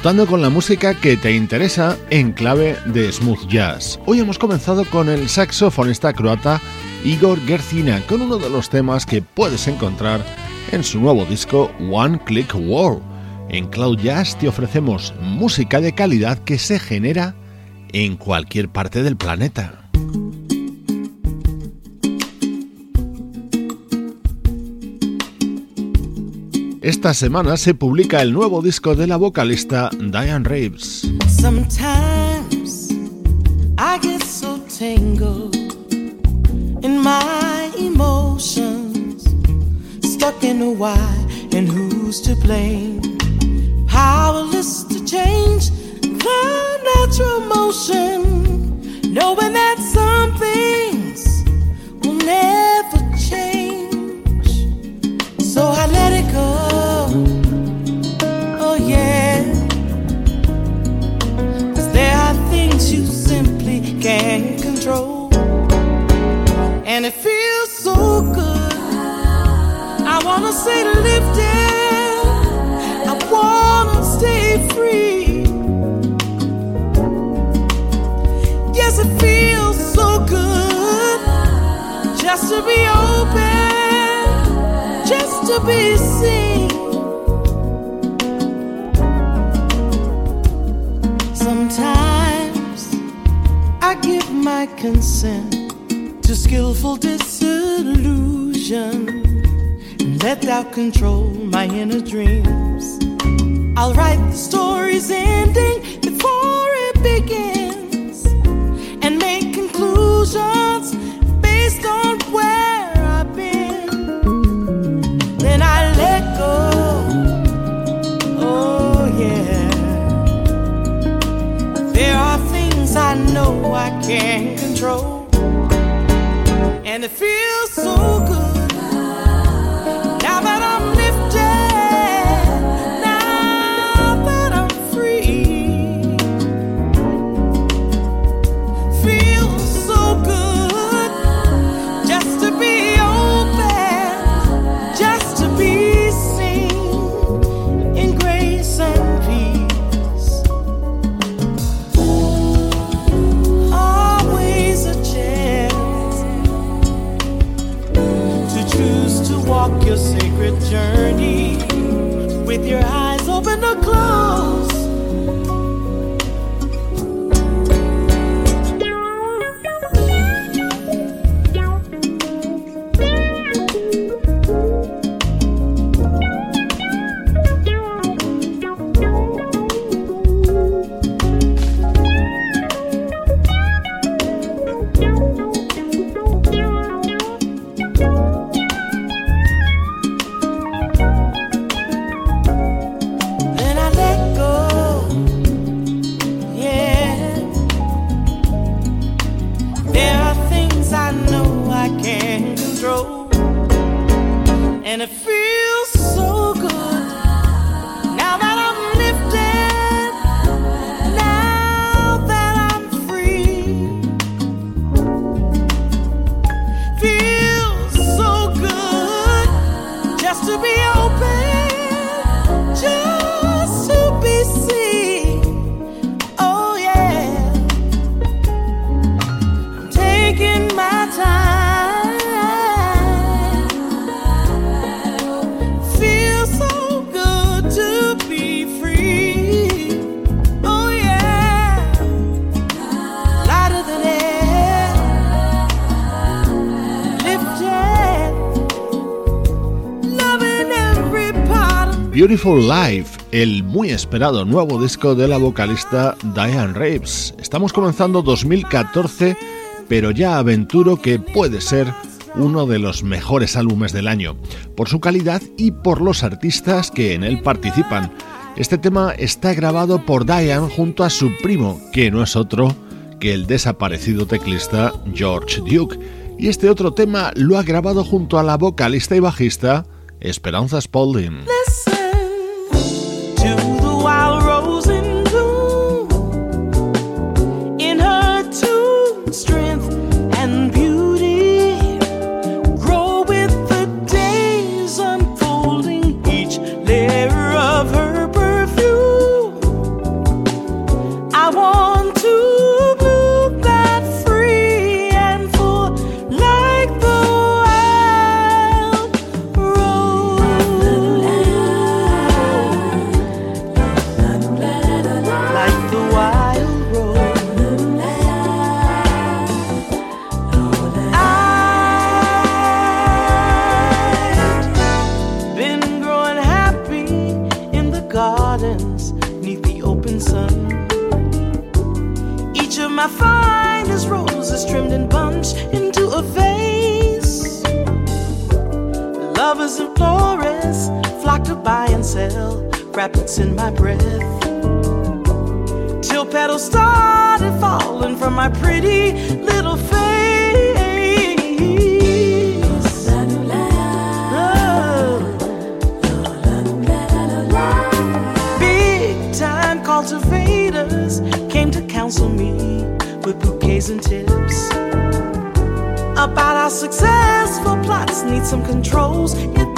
Disfrutando con la música que te interesa en clave de smooth jazz. Hoy hemos comenzado con el saxofonista croata Igor Gercina con uno de los temas que puedes encontrar en su nuevo disco One Click World. En Cloud Jazz te ofrecemos música de calidad que se genera en cualquier parte del planeta. Esta semana se publica el nuevo disco de la vocalista Diane Reeves. Sometimes I get so tangled in my emotions, stuck in a why and who's to blame. Powerless to change the natural motion, knowing that stay lifted. I wanna stay free. Yes, it feels so good just to be open, just to be seen. Sometimes I give my consent to skillful disillusion let doubt control my inner dreams. I'll write the story's ending before it begins and make conclusions based on where I've been. Then I let go. Oh, yeah. There are things I know I can't Beautiful Life, el muy esperado nuevo disco de la vocalista Diane Reeves. Estamos comenzando 2014, pero ya aventuro que puede ser uno de los mejores álbumes del año, por su calidad y por los artistas que en él participan. Este tema está grabado por Diane junto a su primo, que no es otro que el desaparecido teclista George Duke. Y este otro tema lo ha grabado junto a la vocalista y bajista Esperanza Spalding. And rabbits in my breath. Till petals started falling from my pretty little face. Oh. Big time cultivators came to counsel me with bouquets and tips about how successful plots need some controls if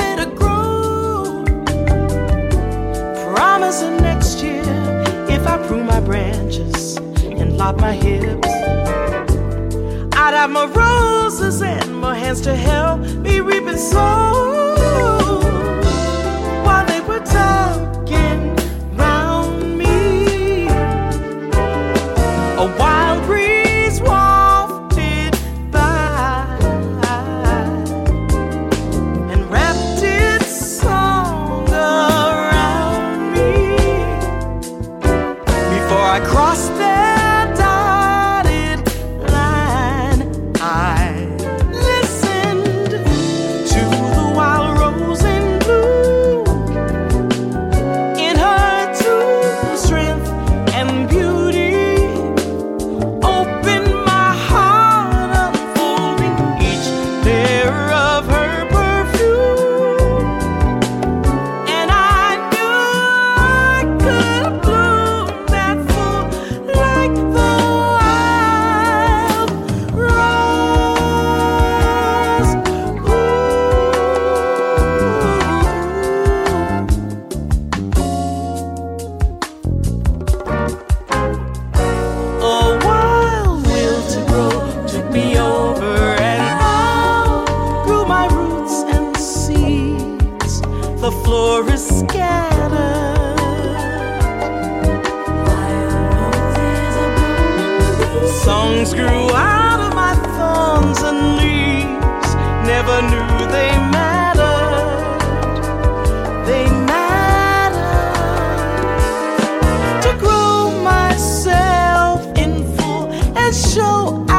if I prune my branches and lop my hips, I'd have more roses and more hands to help me reap and sow. While they were show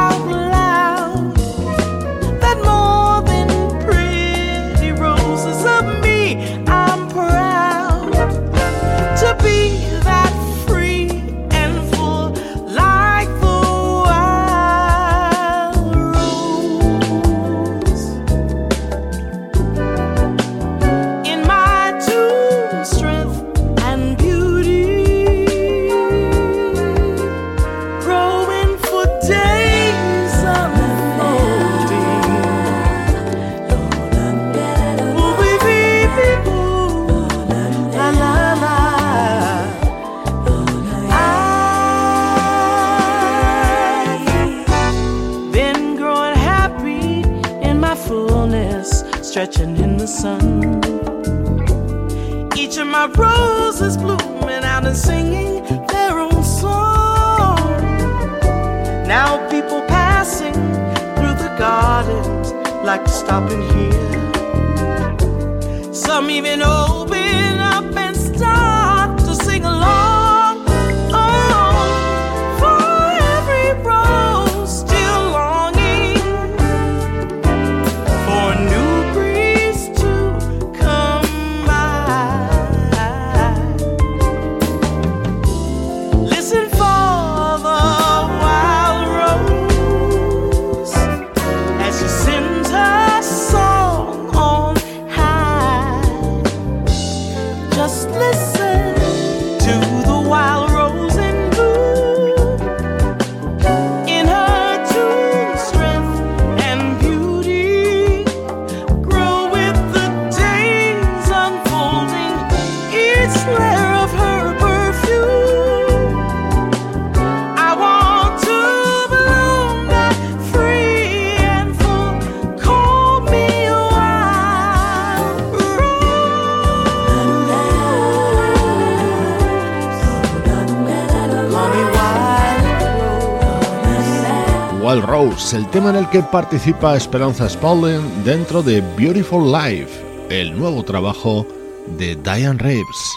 El tema en el que participa Esperanza Spalding dentro de Beautiful Life, el nuevo trabajo de Diane Reeves.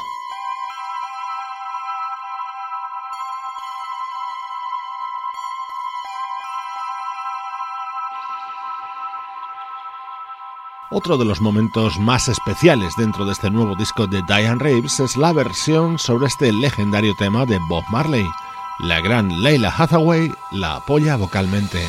Otro de los momentos más especiales dentro de este nuevo disco de Diane Reeves es la versión sobre este legendario tema de Bob Marley. La gran Leila Hathaway la apoya vocalmente.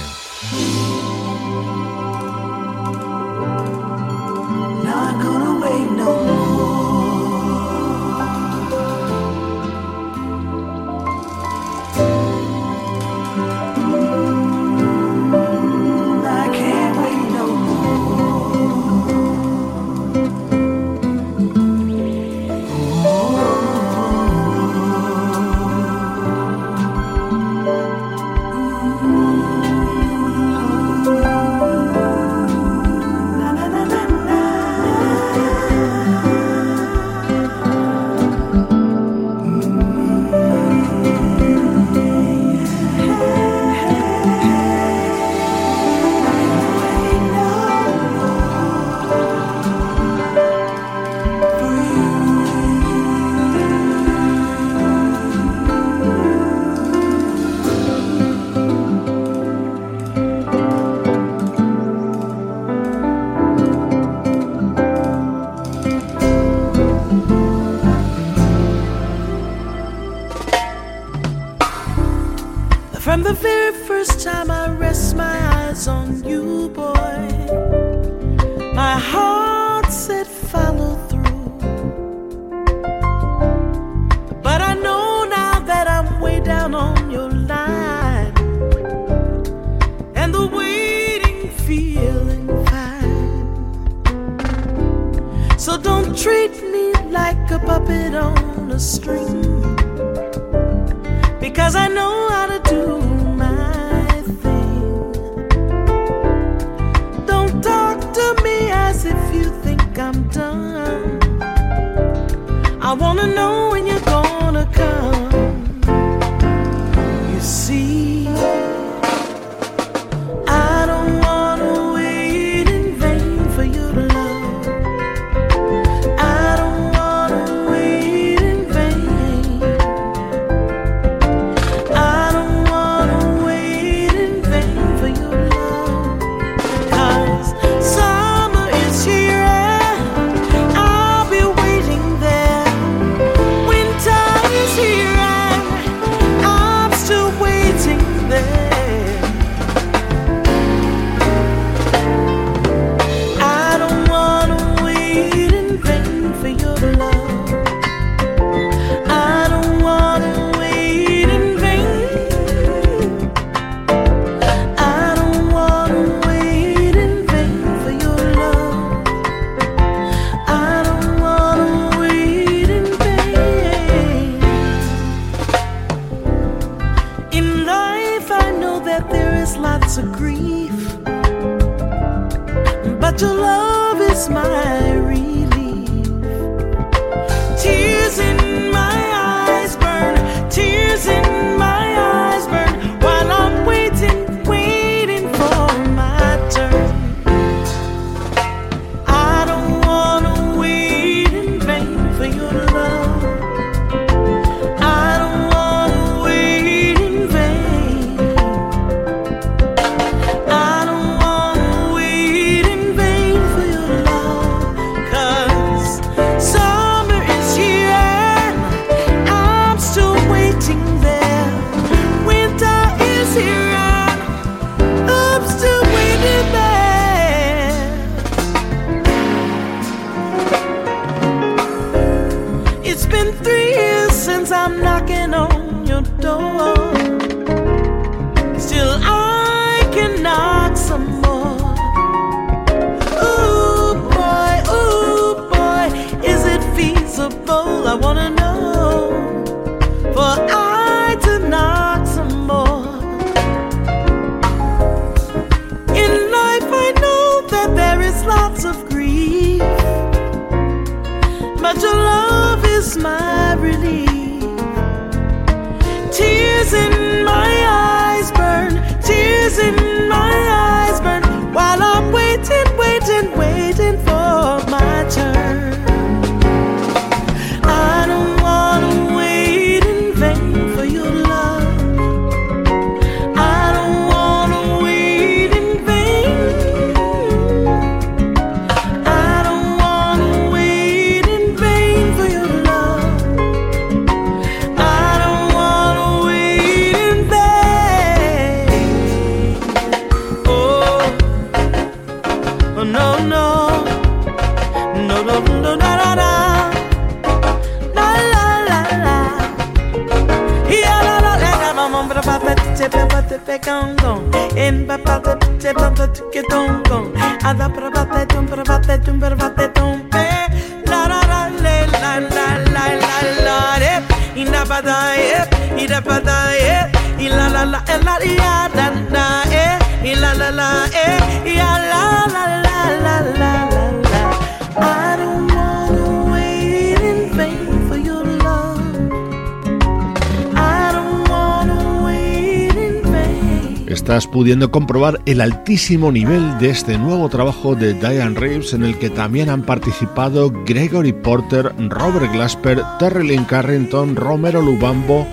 pudiendo comprobar el altísimo nivel de este nuevo trabajo de Diane Reeves en el que también han participado Gregory Porter, Robert Glasper, Terry Lynn Carrington, Romero Lubambo,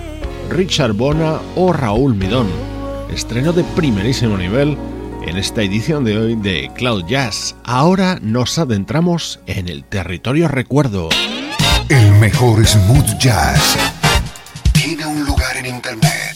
Richard Bona o Raúl Midón. Estreno de primerísimo nivel en esta edición de hoy de Cloud Jazz. Ahora nos adentramos en el territorio recuerdo. El mejor smooth jazz tiene un lugar en internet.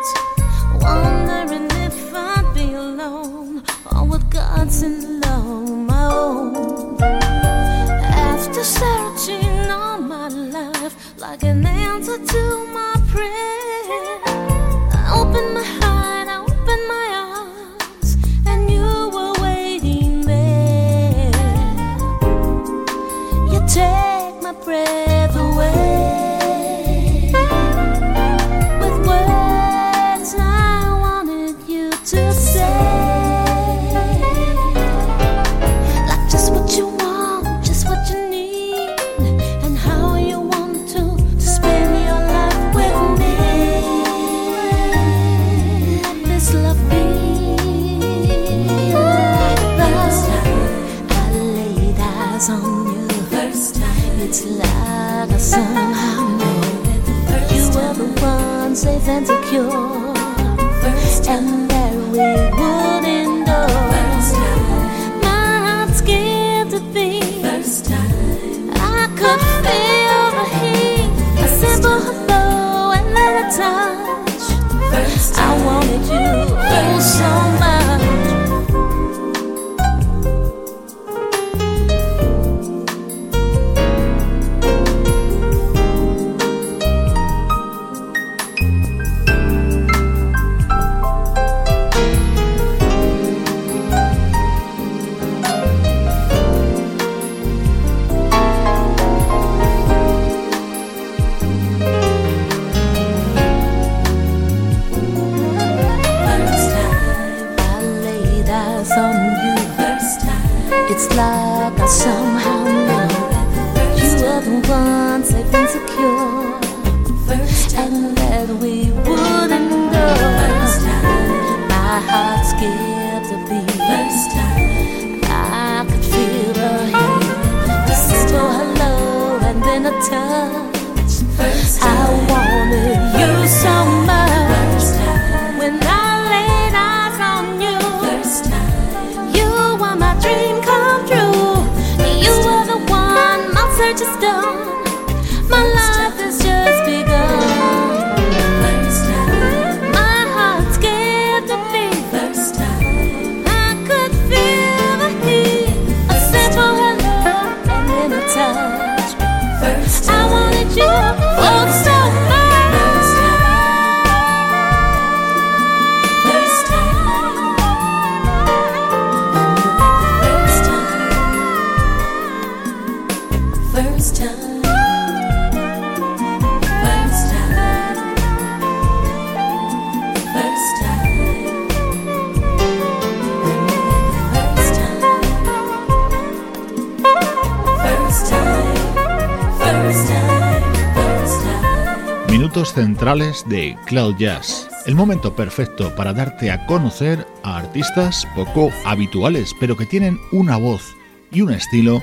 de Cloud Jazz. El momento perfecto para darte a conocer a artistas poco habituales, pero que tienen una voz y un estilo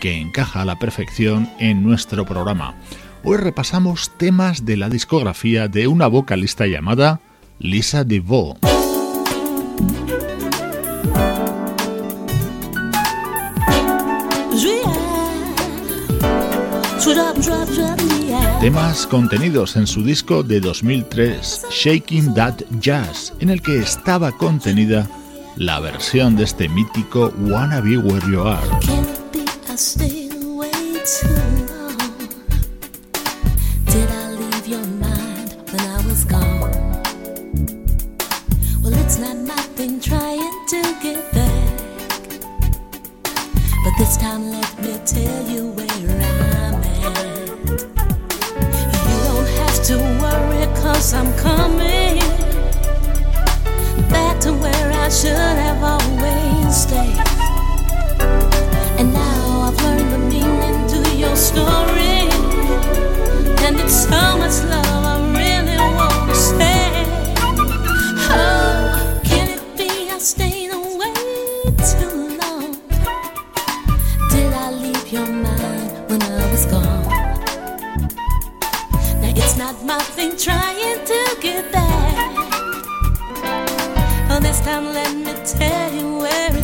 que encaja a la perfección en nuestro programa. Hoy repasamos temas de la discografía de una vocalista llamada Lisa DeVoe temas contenidos en su disco de 2003 Shaking That Jazz, en el que estaba contenida la versión de este mítico Wanna Be Where You Are. and it's so much love I really want to stay. Oh, can it be I stayed away too long? Did I leave your mind when I was gone? Now it's not my thing trying to get back, this time let me tell you where.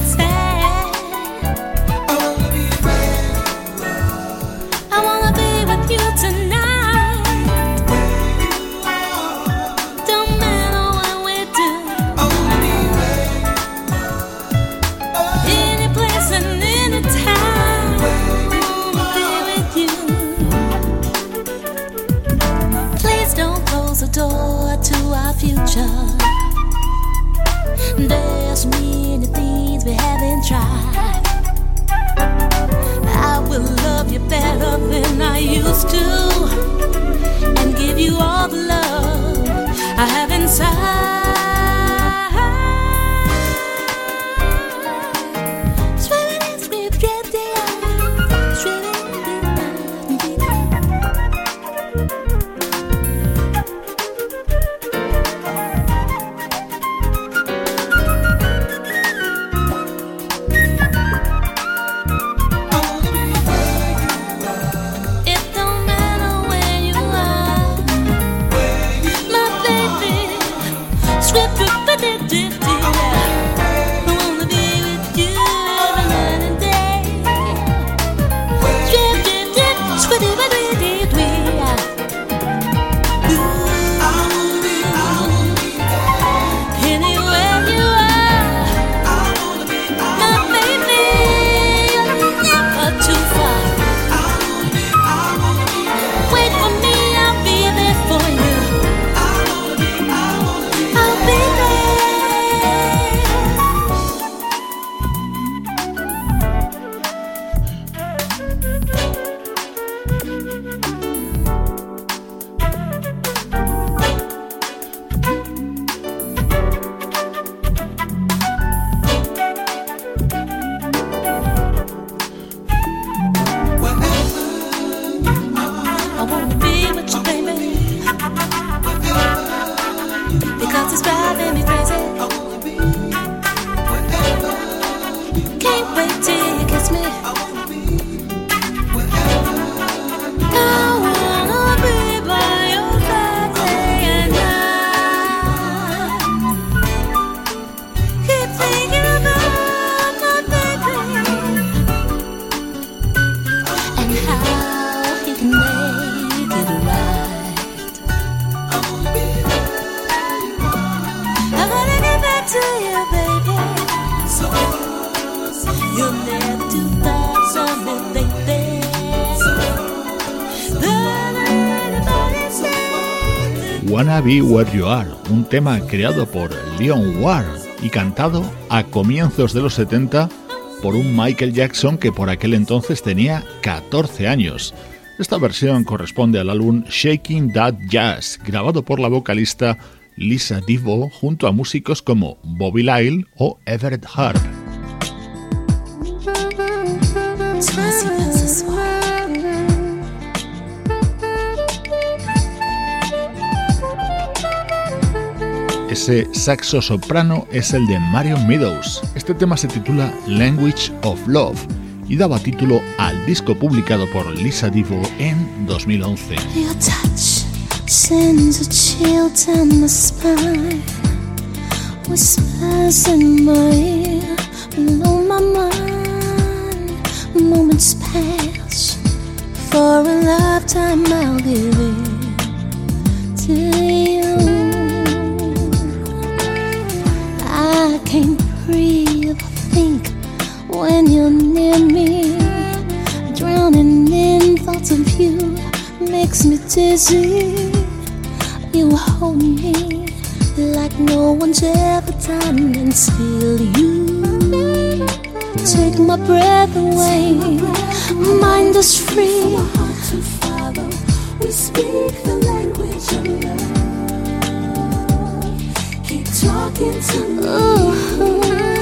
is driving me crazy. Be Where You Are, un tema creado por Leon Ward y cantado a comienzos de los 70 por un Michael Jackson que por aquel entonces tenía 14 años. Esta versión corresponde al álbum Shaking That Jazz, grabado por la vocalista Lisa Divo junto a músicos como Bobby Lyle o Everett Harp. Ese saxo soprano es el de Marion Meadows. Este tema se titula Language of Love y daba título al disco publicado por Lisa Divo en 2011. Your touch sends a chill down my spine. Whispers in my ear, below my mind. Moments pass for a lifetime I'll give it to you. When you're near me. Drowning in thoughts of you makes me dizzy. You hold me like no one's ever done until you take my breath away. Mind is free. We speak the language of love Keep talking to me. Words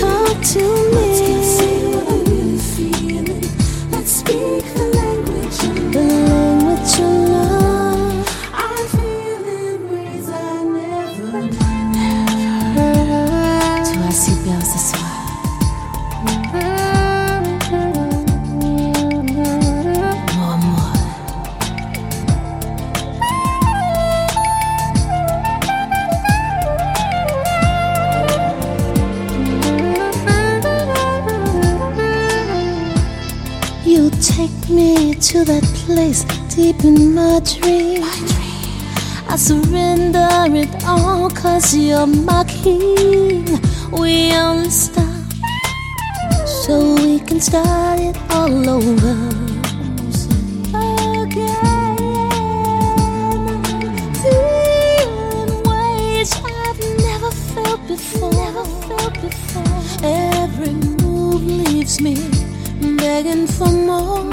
Talk to me. In my dream. I surrender it all cause you're my king. We only stop so we can start it all over. Before. Never felt before. Every move leaves me begging for more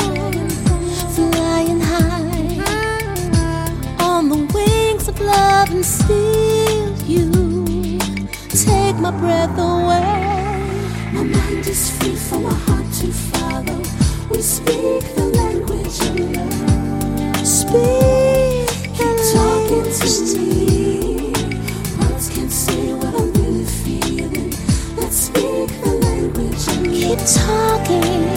steal you. Take my breath away. My mind is free for my heart to follow. We speak the language of love. Speak Keep talking to me. Words can't say what I'm really feeling. Let's speak the language of love. Keep talking.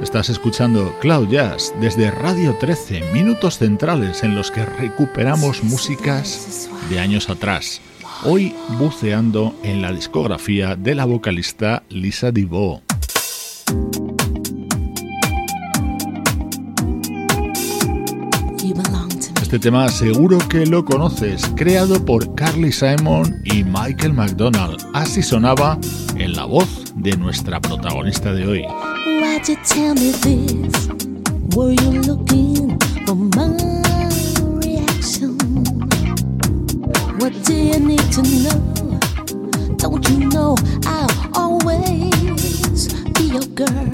Estás escuchando Cloud Jazz desde Radio 13, minutos centrales en los que recuperamos músicas de años atrás. Hoy buceando en la discografía de la vocalista Lisa DeVoe. Este tema seguro que lo conoces, creado por Carly Simon y Michael McDonald. Así sonaba en la voz de nuestra protagonista de hoy. Don't you know I'll always be your girl?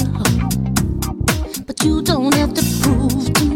But you don't have to prove to me.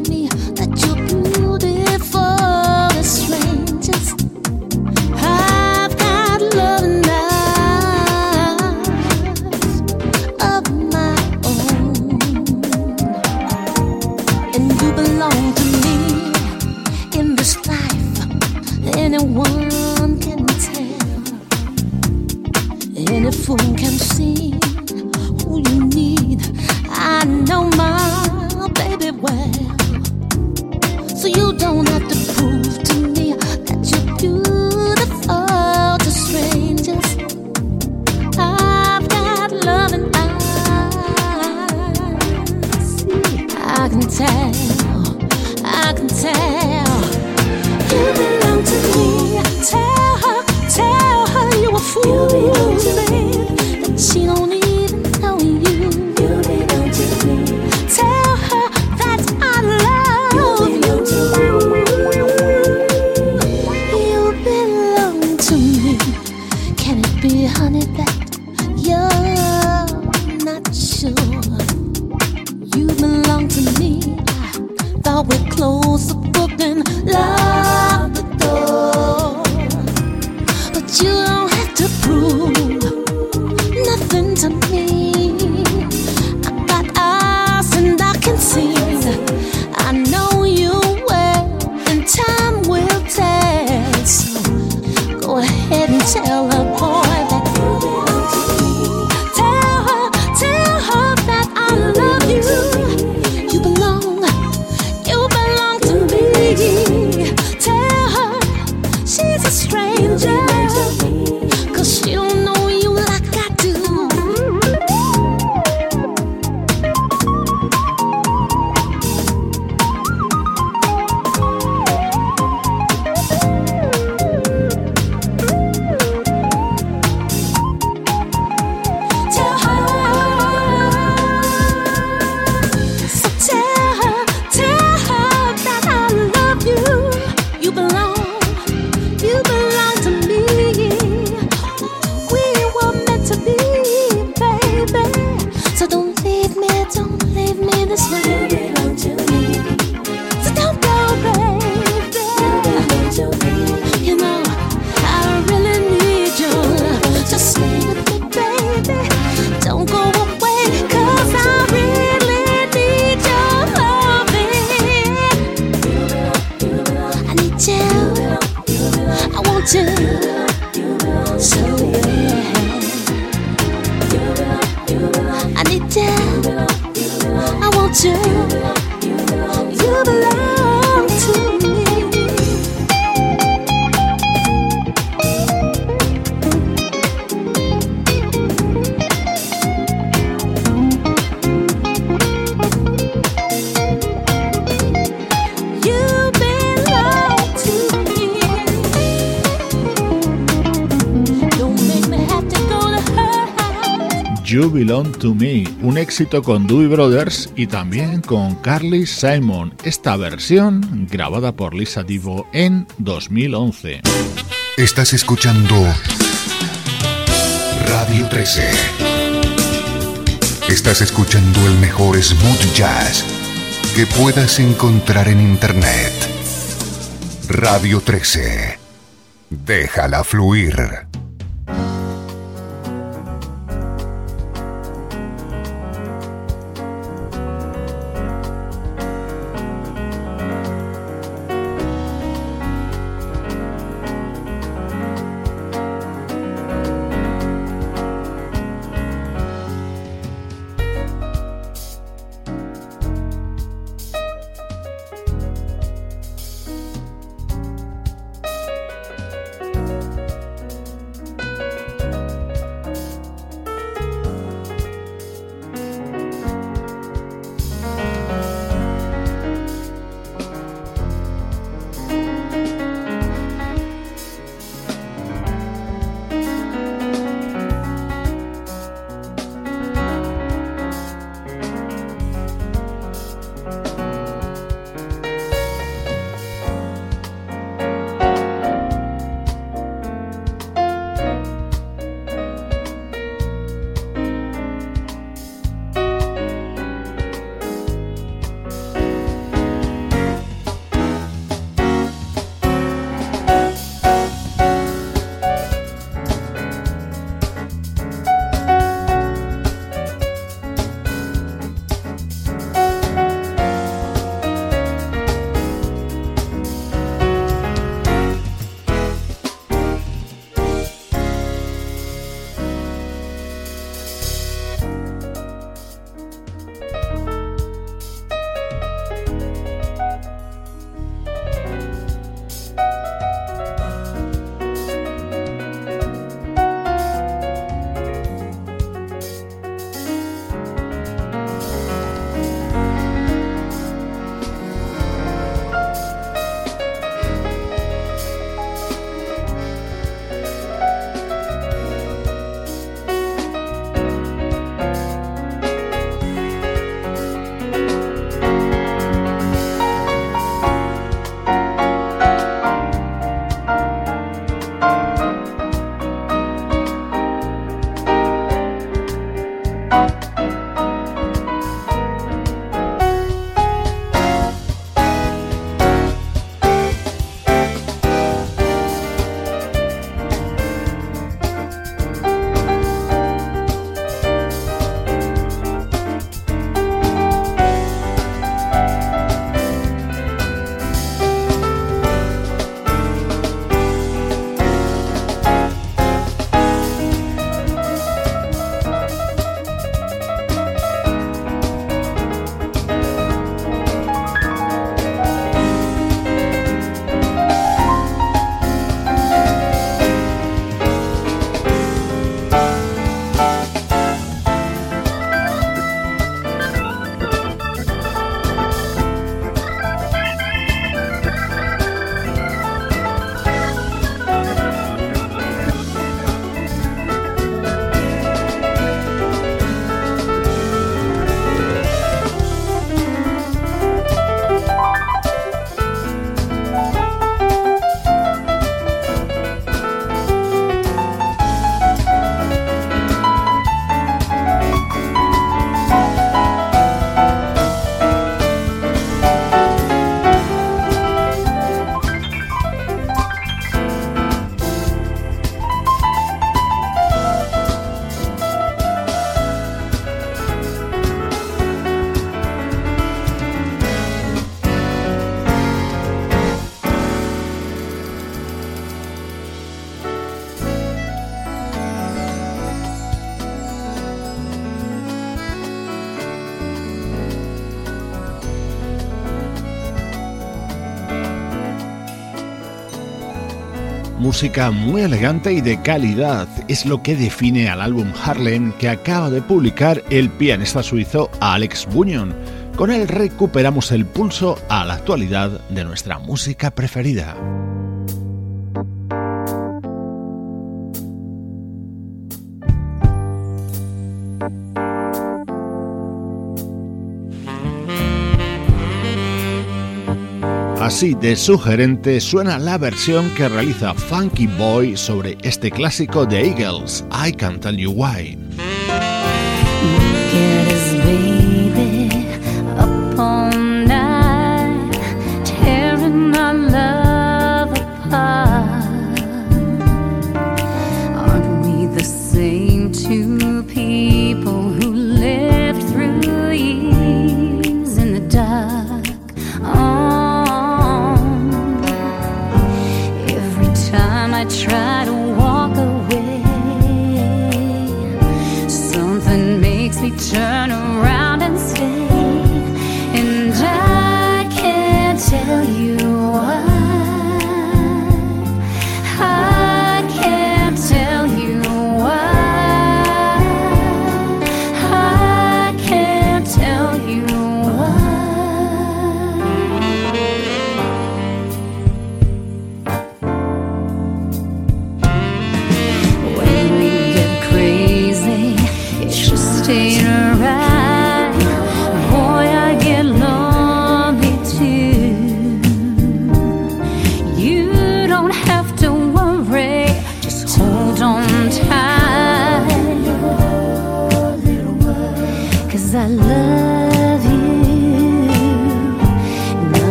You Belong to Me, un éxito con Dewey Brothers y también con Carly Simon, esta versión grabada por Lisa Divo en 2011. Estás escuchando Radio 13. Estás escuchando el mejor smooth jazz que puedas encontrar en Internet. Radio 13. Déjala fluir. Música muy elegante y de calidad. Es lo que define al álbum Harlem que acaba de publicar el pianista suizo Alex Bunyon. Con él recuperamos el pulso a la actualidad de nuestra música preferida. Así de sugerente suena la versión que realiza Funky Boy sobre este clásico de Eagles, I Can't Tell You Why.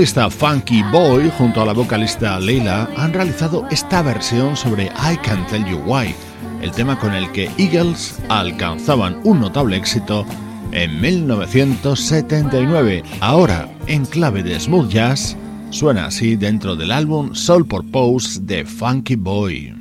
Teclista Funky Boy junto a la vocalista Leila han realizado esta versión sobre I Can't Tell You Why, el tema con el que Eagles alcanzaban un notable éxito en 1979. Ahora, en clave de smooth jazz, suena así dentro del álbum Soul Purpose de Funky Boy.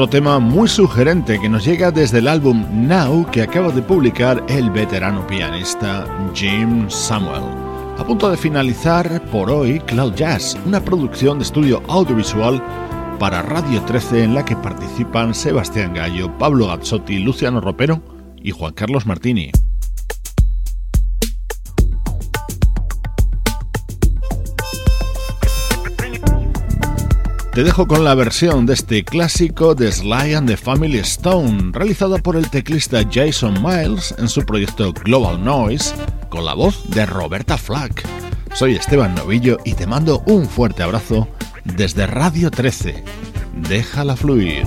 Otro tema muy sugerente que nos llega desde el álbum Now que acaba de publicar el veterano pianista Jim Samuel. A punto de finalizar por hoy Cloud Jazz, una producción de estudio audiovisual para Radio 13 en la que participan Sebastián Gallo, Pablo Gazzotti, Luciano Ropero y Juan Carlos Martini. Te dejo con la versión de este clásico de Sly and the Family Stone, realizada por el teclista Jason Miles en su proyecto Global Noise, con la voz de Roberta Flack. Soy Esteban Novillo y te mando un fuerte abrazo desde Radio 13. Déjala fluir.